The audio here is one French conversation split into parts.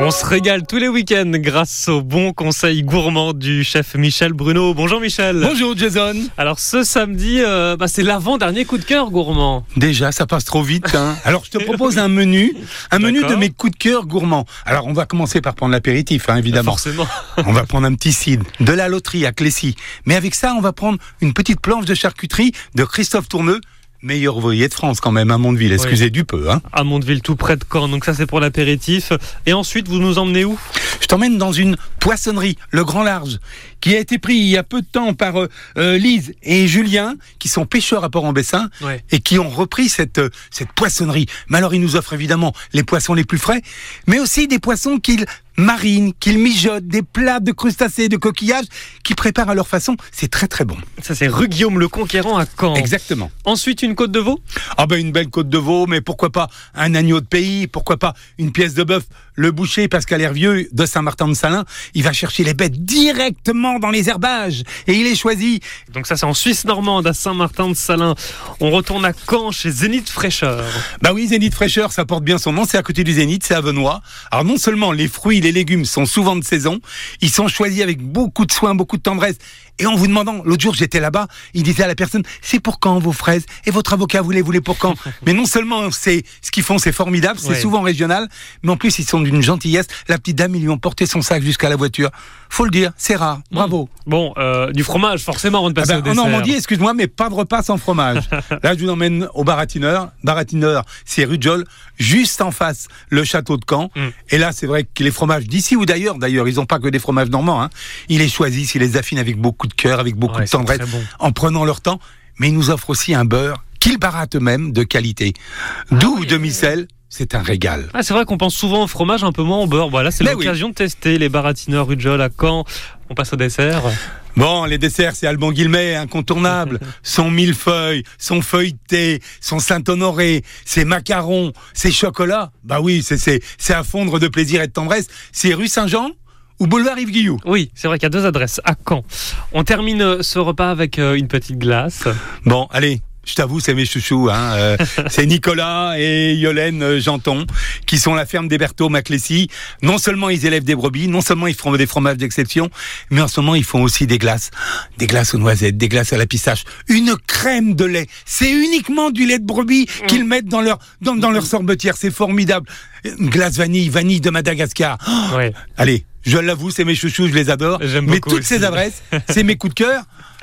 On se régale tous les week-ends grâce aux bons conseils gourmands du chef Michel Bruno. Bonjour Michel. Bonjour Jason. Alors ce samedi, euh, bah, c'est l'avant-dernier coup de cœur gourmand. Déjà, ça passe trop vite. Hein. Alors je te propose un menu, un menu de mes coups de cœur gourmands. Alors on va commencer par prendre l'apéritif, hein, évidemment. Forcément. On va prendre un petit cidre, de la loterie à Clécy. Mais avec ça, on va prendre une petite planche de charcuterie de Christophe Tourneux, meilleur ouvrier de France quand même, à Mondeville. Excusez du peu. Hein. À Mondeville, tout près de Caen. Donc ça c'est pour l'apéritif. Et ensuite, vous nous emmenez où? Je t'emmène dans une poissonnerie, le Grand Large, qui a été pris il y a peu de temps par euh, euh, Lise et Julien, qui sont pêcheurs à Port-en-Bessin, Ouais. et qui ont repris cette, euh, cette poissonnerie. Mais alors, ils nous offrent évidemment les poissons les plus frais, mais aussi des poissons qu'ils marinent, qu'ils mijotent, des plats de crustacés, de coquillages, qu'ils préparent à leur façon. C'est très très bon. Ça c'est rue Guillaume le Conquérant à Caen. Exactement. Ensuite, une côte de veau? Ah ben une belle côte de veau, mais pourquoi pas un agneau de pays, pourquoi pas une pièce de bœuf. Le boucher Pascal Hervieux de Saint-Martin-de-Salins, il va chercher les bêtes directement dans les herbages et il est choisi. Donc ça c'est en Suisse normande à Saint-Martin-de-Salins. On retourne à Caen chez Zénith Fraîcheur. Bah oui, Zénith Fraîcheur, ça porte bien son nom, c'est à côté du Zénith, c'est à Venoy. Alors non seulement les fruits, les légumes sont souvent de saison, ils sont choisis avec beaucoup de soin, beaucoup de tendresse. Et en vous demandant, l'autre jour j'étais là-bas, il disait à la personne, c'est pour quand vos fraises? Et votre avocat, vous les voulez pour quand? Mais non seulement c'est ce qu'ils font, c'est formidable, c'est Ouais. souvent régional, mais en plus ils sont d'une gentillesse. La petite dame, ils lui ont porté son sac jusqu'à la voiture. Faut le dire, c'est rare. Bravo. Bon, euh, du fromage forcément avant de Ah passer ben, au en. Normandie, excuse-moi, mais pas de repas sans fromage. Là, je vous emmène au baratineur. Baratineur, c'est rue de Jol, juste en face, le château de Caen. Mm. Et là, c'est vrai que les fromages d'ici ou d'ailleurs, d'ailleurs, ils n'ont pas que des fromages normands. Hein. Ils les choisissent, ils les affinent avec beaucoup de cœur, avec beaucoup Ouais, de tendresse, bon. en prenant leur temps. Mais ils nous offrent aussi un beurre qu'ils baratent eux-mêmes de qualité. Doux Ah oui. ou demi-sel, c'est un régal. Ah, c'est vrai qu'on pense souvent au fromage, un peu moins au beurre. Voilà, c'est l'occasion de tester les baratineurs Rujol à Caen. On passe au dessert. Bon, les desserts, c'est Alban Guilmet, incontournable. son millefeuille, son feuilleté, son Saint-Honoré, ses macarons, ses chocolats. Bah oui, c'est, à fondre de plaisir et de tendresse. C'est rue Saint-Jean ou boulevard Yves Guilloux. Oui, c'est vrai qu'il y a deux adresses à Caen. On termine ce repas avec euh, une petite glace. Bon, allez. Je t'avoue, c'est mes chouchous. Hein. euh, c'est Nicolas et Yolène euh, Janton qui sont la ferme des Berthaud Maclessy. Non seulement ils élèvent des brebis, non seulement ils font des fromages d'exception, mais en ce moment ils font aussi des glaces. Des glaces aux noisettes, des glaces à la pistache, une crème de lait. C'est uniquement du lait de brebis qu'ils mettent dans leur, dans, dans leur sorbetière. C'est formidable. Une glace vanille, vanille de Madagascar. Oh, Ouais. Allez, je l'avoue, c'est mes chouchous, je les adore. J'aime Mais toutes aussi. ces adresses, c'est mes coups de cœur.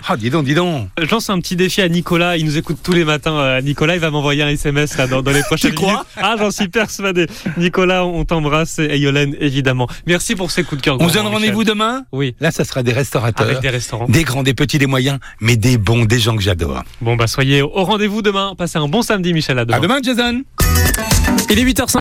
Ah, dis donc, dis donc. Je lance un petit défi à Nicolas. Il nous écoute tous les matins. Euh, Nicolas, il va m'envoyer un SMS là, dans, dans les prochaines crois minutes. Ah, j'en suis persuadé. Nicolas, on t'embrasse et Yolène, évidemment. Merci pour ces coups de cœur. On se donne rendez-vous demain Oui, Là, ça sera des restaurateurs. avec des restaurants. Des grands, des petits, des moyens, mais des bons, des gens que j'adore. Bon, bah soyez au rendez-vous demain. Passez un bon samedi, Michel. À demain. À demain, Jason Il est 8h05.